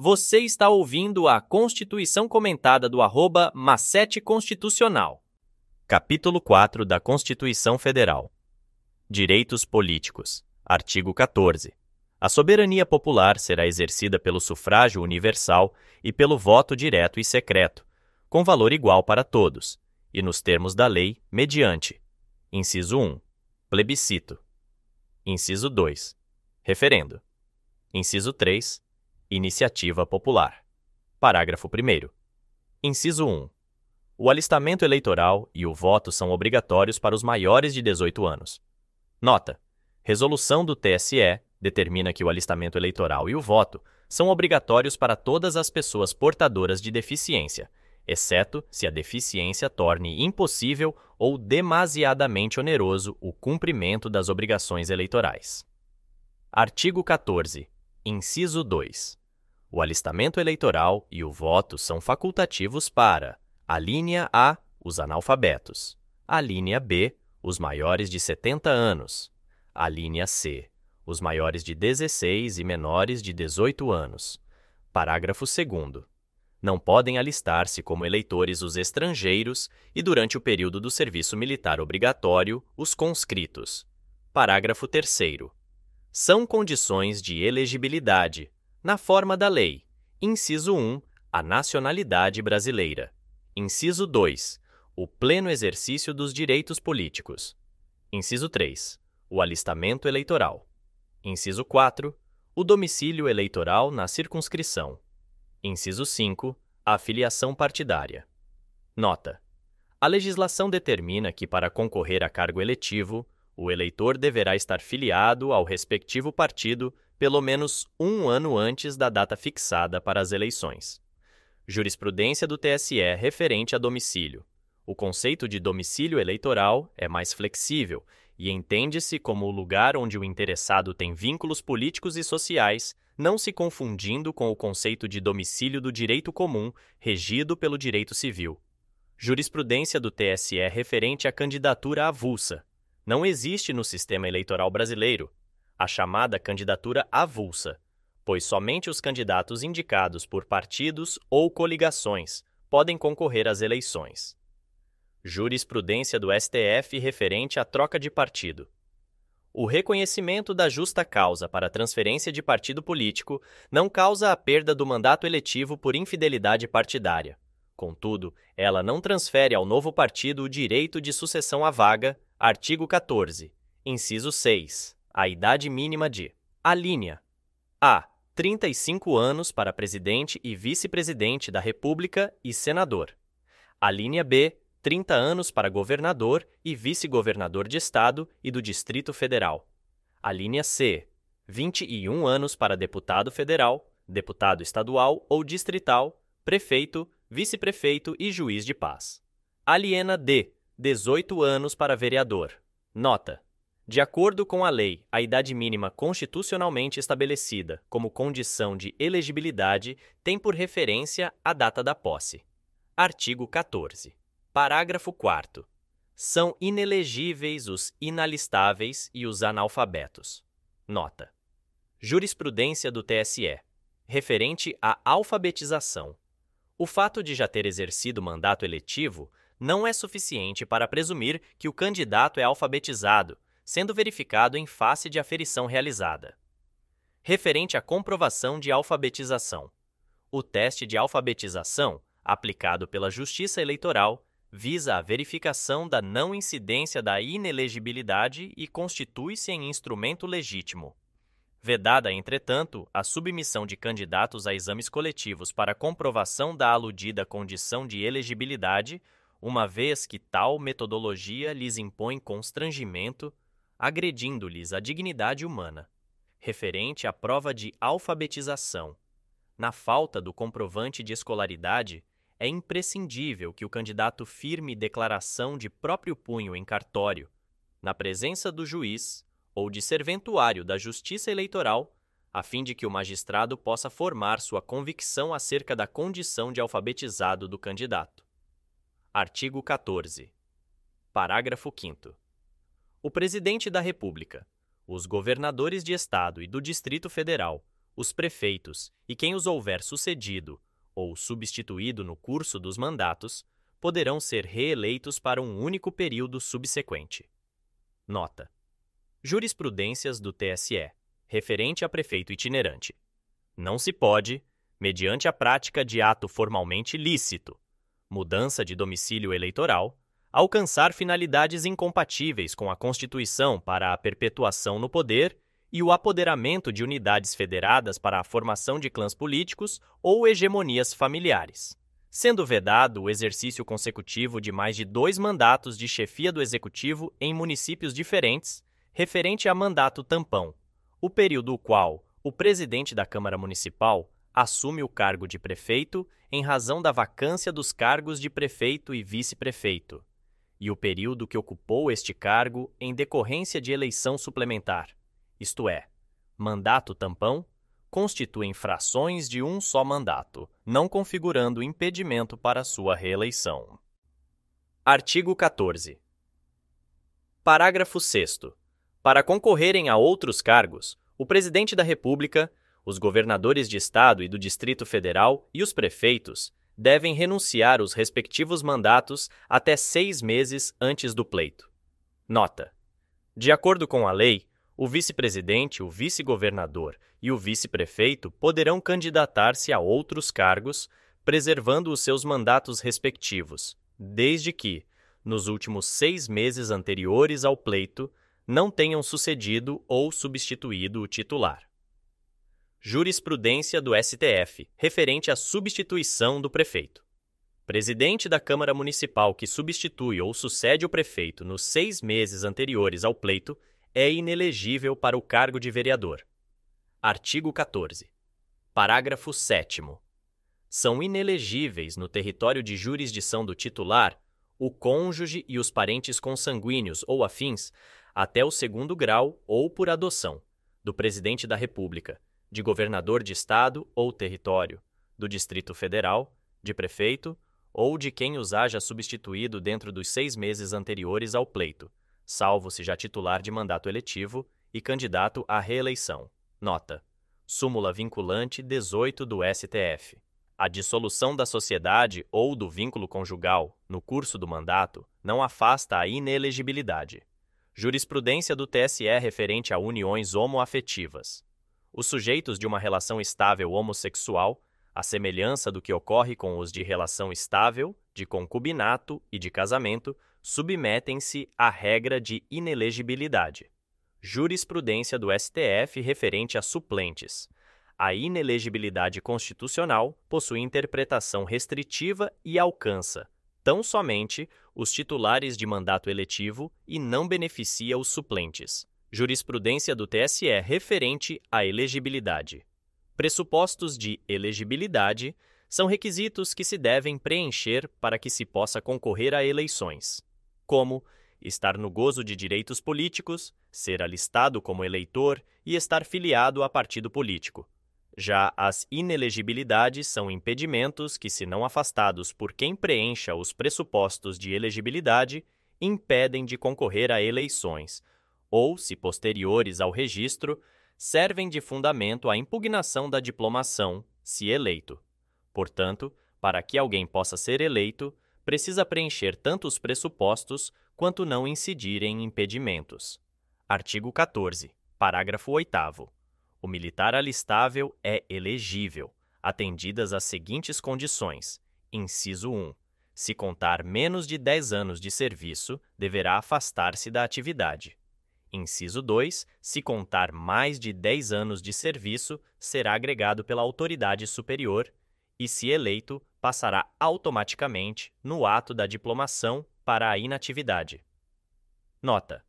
Você está ouvindo a Constituição Comentada do arroba Macete Constitucional. Capítulo 4 da Constituição Federal. Direitos Políticos. Artigo 14. A soberania popular será exercida pelo sufrágio universal e pelo voto direto e secreto, com valor igual para todos, e nos termos da lei, mediante. Inciso 1. Plebiscito. Inciso 2. Referendo. Inciso 3 Iniciativa Popular. Parágrafo 1. Inciso 1. O alistamento eleitoral e o voto são obrigatórios para os maiores de 18 anos. Nota: Resolução do TSE determina que o alistamento eleitoral e o voto são obrigatórios para todas as pessoas portadoras de deficiência, exceto se a deficiência torne impossível ou demasiadamente oneroso o cumprimento das obrigações eleitorais. Artigo 14. Inciso 2. O alistamento eleitoral e o voto são facultativos para a linha A, os analfabetos, a linha B, os maiores de 70 anos, a linha C, os maiores de 16 e menores de 18 anos. Parágrafo 2. Não podem alistar-se como eleitores os estrangeiros e, durante o período do serviço militar obrigatório, os conscritos. Parágrafo 3 são condições de elegibilidade, na forma da lei. Inciso 1. A nacionalidade brasileira. Inciso 2. O pleno exercício dos direitos políticos. Inciso 3. O alistamento eleitoral. Inciso 4. O domicílio eleitoral na circunscrição. Inciso 5. A filiação partidária. Nota: A legislação determina que, para concorrer a cargo eletivo, o eleitor deverá estar filiado ao respectivo partido pelo menos um ano antes da data fixada para as eleições. Jurisprudência do TSE referente a domicílio. O conceito de domicílio eleitoral é mais flexível e entende-se como o lugar onde o interessado tem vínculos políticos e sociais, não se confundindo com o conceito de domicílio do direito comum, regido pelo direito civil. Jurisprudência do TSE referente à candidatura avulsa, não existe no sistema eleitoral brasileiro a chamada candidatura avulsa, pois somente os candidatos indicados por partidos ou coligações podem concorrer às eleições. Jurisprudência do STF referente à troca de partido. O reconhecimento da justa causa para transferência de partido político não causa a perda do mandato eletivo por infidelidade partidária. Contudo, ela não transfere ao novo partido o direito de sucessão à vaga Artigo 14. Inciso 6. A idade mínima de a linha A. 35 anos para presidente e vice-presidente da República e senador. A linha B. 30 anos para governador e vice-governador de Estado e do Distrito Federal. A linha C. 21 anos para deputado federal, deputado estadual ou distrital, prefeito, vice-prefeito e juiz de paz. Aliena D. 18 anos para vereador. Nota: de acordo com a lei, a idade mínima constitucionalmente estabelecida como condição de elegibilidade tem por referência a data da posse. Artigo 14. Parágrafo 4. São inelegíveis os inalistáveis e os analfabetos. Nota: Jurisprudência do TSE. Referente à alfabetização. O fato de já ter exercido mandato eletivo não é suficiente para presumir que o candidato é alfabetizado, sendo verificado em face de aferição realizada. Referente à comprovação de alfabetização. O teste de alfabetização, aplicado pela Justiça Eleitoral, visa a verificação da não incidência da inelegibilidade e constitui-se em instrumento legítimo. Vedada, entretanto, a submissão de candidatos a exames coletivos para comprovação da aludida condição de elegibilidade uma vez que tal metodologia lhes impõe constrangimento, agredindo-lhes a dignidade humana. Referente à prova de alfabetização. Na falta do comprovante de escolaridade, é imprescindível que o candidato firme declaração de próprio punho em cartório, na presença do juiz ou de serventuário da Justiça Eleitoral, a fim de que o magistrado possa formar sua convicção acerca da condição de alfabetizado do candidato. Artigo 14. Parágrafo 5. O Presidente da República, os governadores de Estado e do Distrito Federal, os prefeitos e quem os houver sucedido ou substituído no curso dos mandatos poderão ser reeleitos para um único período subsequente. Nota: Jurisprudências do TSE, referente a prefeito itinerante. Não se pode, mediante a prática de ato formalmente lícito, mudança de domicílio eleitoral, alcançar finalidades incompatíveis com a Constituição para a perpetuação no poder e o apoderamento de unidades federadas para a formação de clãs políticos ou hegemonias familiares, sendo vedado o exercício consecutivo de mais de dois mandatos de chefia do Executivo em municípios diferentes, referente a mandato tampão, o período qual o presidente da Câmara Municipal assume o cargo de prefeito em razão da vacância dos cargos de prefeito e vice-prefeito, e o período que ocupou este cargo em decorrência de eleição suplementar, isto é, mandato tampão, constituem frações de um só mandato, não configurando impedimento para sua reeleição. Artigo 14. Parágrafo 6. Para concorrerem a outros cargos, o Presidente da República os governadores de Estado e do Distrito Federal e os prefeitos devem renunciar os respectivos mandatos até seis meses antes do pleito. Nota: De acordo com a lei, o vice-presidente, o vice-governador e o vice-prefeito poderão candidatar-se a outros cargos, preservando os seus mandatos respectivos, desde que, nos últimos seis meses anteriores ao pleito, não tenham sucedido ou substituído o titular. Jurisprudência do STF, referente à substituição do prefeito. Presidente da Câmara Municipal que substitui ou sucede o prefeito nos seis meses anteriores ao pleito é inelegível para o cargo de vereador. Artigo 14. Parágrafo 7. São inelegíveis no território de jurisdição do titular o cônjuge e os parentes consanguíneos ou afins, até o segundo grau ou por adoção, do Presidente da República de governador de estado ou território, do Distrito Federal, de prefeito ou de quem os haja substituído dentro dos seis meses anteriores ao pleito, salvo se já titular de mandato eletivo e candidato à reeleição. Nota: Súmula vinculante 18 do STF. A dissolução da sociedade ou do vínculo conjugal, no curso do mandato, não afasta a inelegibilidade. Jurisprudência do TSE referente a uniões homoafetivas. Os sujeitos de uma relação estável homossexual, à semelhança do que ocorre com os de relação estável, de concubinato e de casamento, submetem-se à regra de inelegibilidade. Jurisprudência do STF referente a suplentes. A inelegibilidade constitucional possui interpretação restritiva e alcança, tão somente, os titulares de mandato eletivo e não beneficia os suplentes. Jurisprudência do TSE referente à elegibilidade. Pressupostos de elegibilidade são requisitos que se devem preencher para que se possa concorrer a eleições, como estar no gozo de direitos políticos, ser alistado como eleitor e estar filiado a partido político. Já as inelegibilidades são impedimentos que, se não afastados por quem preencha os pressupostos de elegibilidade, impedem de concorrer a eleições, ou, se posteriores ao registro, servem de fundamento à impugnação da diplomação, se eleito. Portanto, para que alguém possa ser eleito, precisa preencher tanto os pressupostos quanto não incidir em impedimentos. Artigo 14, parágrafo 8. O militar alistável é elegível, atendidas as seguintes condições. Inciso 1. Se contar menos de 10 anos de serviço, deverá afastar-se da atividade. Inciso 2. Se contar mais de 10 anos de serviço, será agregado pela autoridade superior e, se eleito, passará automaticamente no ato da diplomação para a inatividade. Nota: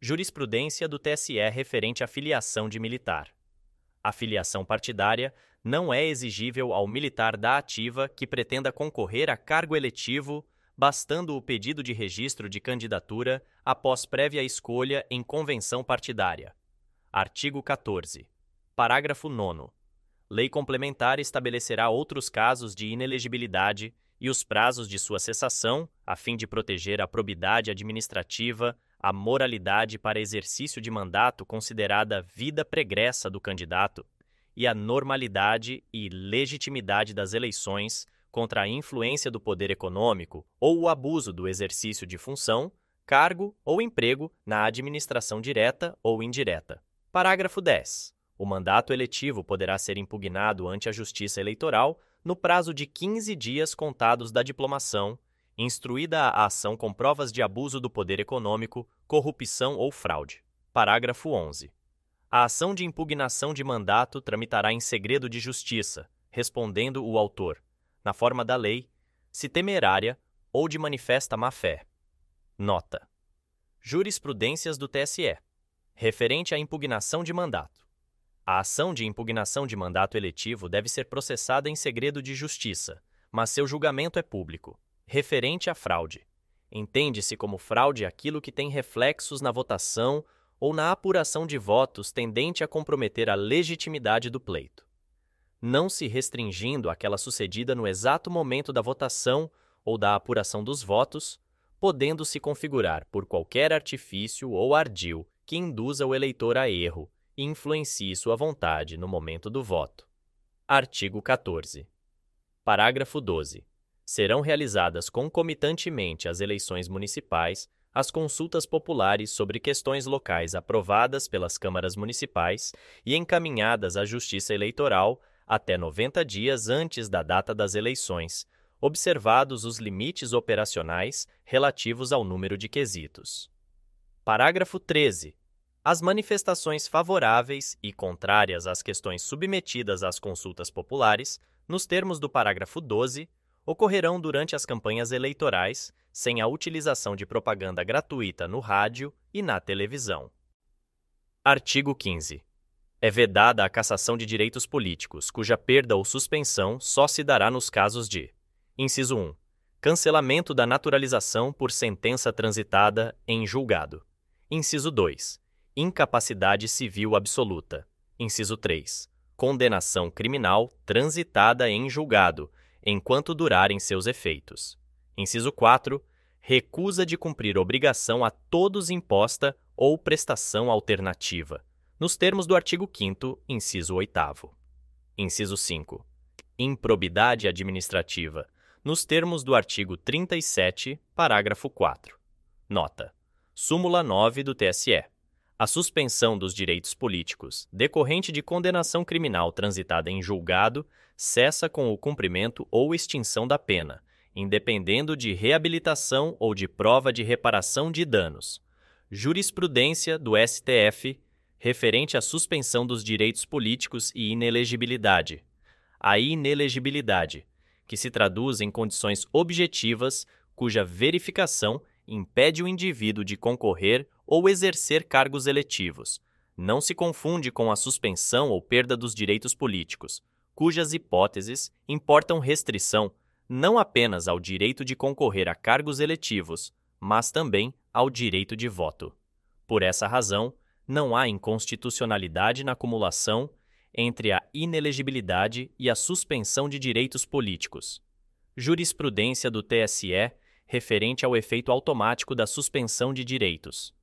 Jurisprudência do TSE referente à filiação de militar. A filiação partidária não é exigível ao militar da ativa que pretenda concorrer a cargo eletivo bastando o pedido de registro de candidatura após prévia escolha em convenção partidária. Artigo 14. Parágrafo 9. Lei complementar estabelecerá outros casos de inelegibilidade e os prazos de sua cessação, a fim de proteger a probidade administrativa, a moralidade para exercício de mandato considerada vida pregressa do candidato e a normalidade e legitimidade das eleições contra a influência do poder econômico ou o abuso do exercício de função, cargo ou emprego na administração direta ou indireta. Parágrafo 10. O mandato eletivo poderá ser impugnado ante a Justiça Eleitoral no prazo de 15 dias contados da diplomação, instruída a ação com provas de abuso do poder econômico, corrupção ou fraude. Parágrafo 11. A ação de impugnação de mandato tramitará em segredo de justiça, respondendo o autor, na forma da lei, se temerária ou de manifesta má-fé. Nota: Jurisprudências do TSE. Referente à impugnação de mandato. A ação de impugnação de mandato eletivo deve ser processada em segredo de justiça, mas seu julgamento é público. Referente à fraude. Entende-se como fraude aquilo que tem reflexos na votação ou na apuração de votos tendente a comprometer a legitimidade do pleito, não se restringindo àquela sucedida no exato momento da votação ou da apuração dos votos, podendo se configurar por qualquer artifício ou ardil que induza o eleitor a erro e influencie sua vontade no momento do voto. Artigo 14. Parágrafo 12. Serão realizadas concomitantemente às eleições municipais as consultas populares sobre questões locais aprovadas pelas câmaras municipais e encaminhadas à Justiça Eleitoral até 90 dias antes da data das eleições, observados os limites operacionais relativos ao número de quesitos. Parágrafo 13. As manifestações favoráveis e contrárias às questões submetidas às consultas populares, nos termos do parágrafo 12, ocorrerão durante as campanhas eleitorais, sem a utilização de propaganda gratuita no rádio e na televisão. Artigo 15. É vedada a cassação de direitos políticos, cuja perda ou suspensão só se dará nos casos de: Inciso 1. Cancelamento da naturalização por sentença transitada em julgado. Inciso 2. Incapacidade civil absoluta. Inciso 3. Condenação criminal transitada em julgado, enquanto durarem seus efeitos. Inciso 4. Recusa de cumprir obrigação a todos imposta ou prestação alternativa, nos termos do artigo 5, inciso 8. Inciso 5. Improbidade administrativa, nos termos do artigo 37, parágrafo 4. Nota: Súmula 9 do TSE. A suspensão dos direitos políticos, decorrente de condenação criminal transitada em julgado, cessa com o cumprimento ou extinção da pena, independendo de reabilitação ou de prova de reparação de danos. Jurisprudência do STF referente à suspensão dos direitos políticos e inelegibilidade. A inelegibilidade, que se traduz em condições objetivas cuja verificação impede o indivíduo de concorrer ou exercer cargos eletivos. Não se confunde com a suspensão ou perda dos direitos políticos, cujas hipóteses importam restrição não apenas ao direito de concorrer a cargos eletivos, mas também ao direito de voto. Por essa razão, não há inconstitucionalidade na acumulação entre a inelegibilidade e a suspensão de direitos políticos. Jurisprudência do TSE referente ao efeito automático da suspensão de direitos.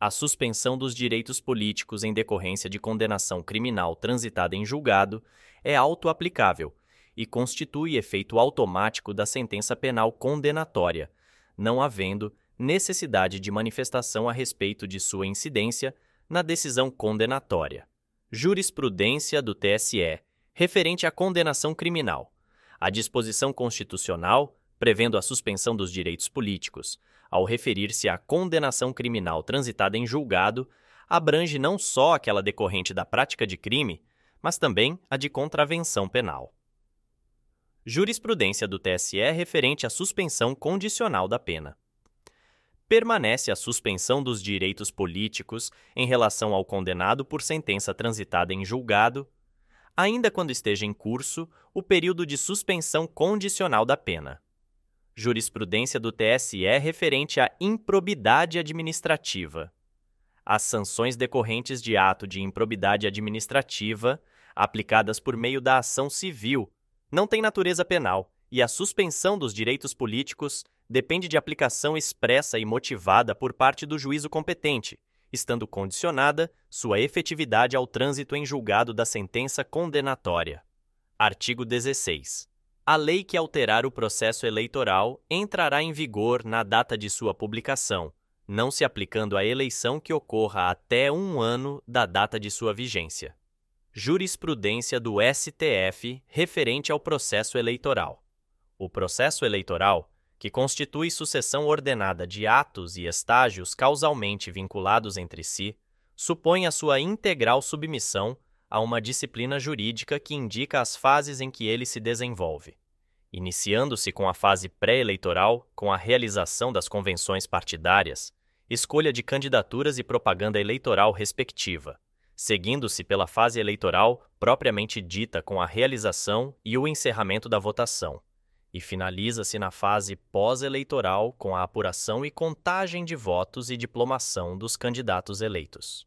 A suspensão dos direitos políticos em decorrência de condenação criminal transitada em julgado é auto-aplicável e constitui efeito automático da sentença penal condenatória, não havendo necessidade de manifestação a respeito de sua incidência na decisão condenatória. Jurisprudência do TSE referente à condenação criminal. A disposição constitucional prevendo a suspensão dos direitos políticos, ao referir-se à condenação criminal transitada em julgado, abrange não só aquela decorrente da prática de crime, mas também a de contravenção penal. Jurisprudência do TSE referente à suspensão condicional da pena. Permanece a suspensão dos direitos políticos em relação ao condenado por sentença transitada em julgado, ainda quando esteja em curso o período de suspensão condicional da pena jurisprudência do TSE referente à improbidade administrativa. As sanções decorrentes de ato de improbidade administrativa, aplicadas por meio da ação civil, não têm natureza penal e a suspensão dos direitos políticos depende de aplicação expressa e motivada por parte do juízo competente, estando condicionada sua efetividade ao trânsito em julgado da sentença condenatória. Artigo 16. A lei que alterar o processo eleitoral entrará em vigor na data de sua publicação, não se aplicando à eleição que ocorra até um ano da data de sua vigência. Jurisprudência do STF referente ao processo eleitoral. O processo eleitoral que constitui sucessão ordenada de atos e estágios causalmente vinculados entre si, supõe a sua integral submissão a uma disciplina jurídica que indica as fases em que ele se desenvolve. Iniciando-se com a fase pré-eleitoral, com a realização das convenções partidárias, escolha de candidaturas e propaganda eleitoral respectiva, seguindo-se pela fase eleitoral propriamente dita com a realização e o encerramento da votação, e finaliza-se na fase pós-eleitoral com a apuração e contagem de votos e diplomação dos candidatos eleitos.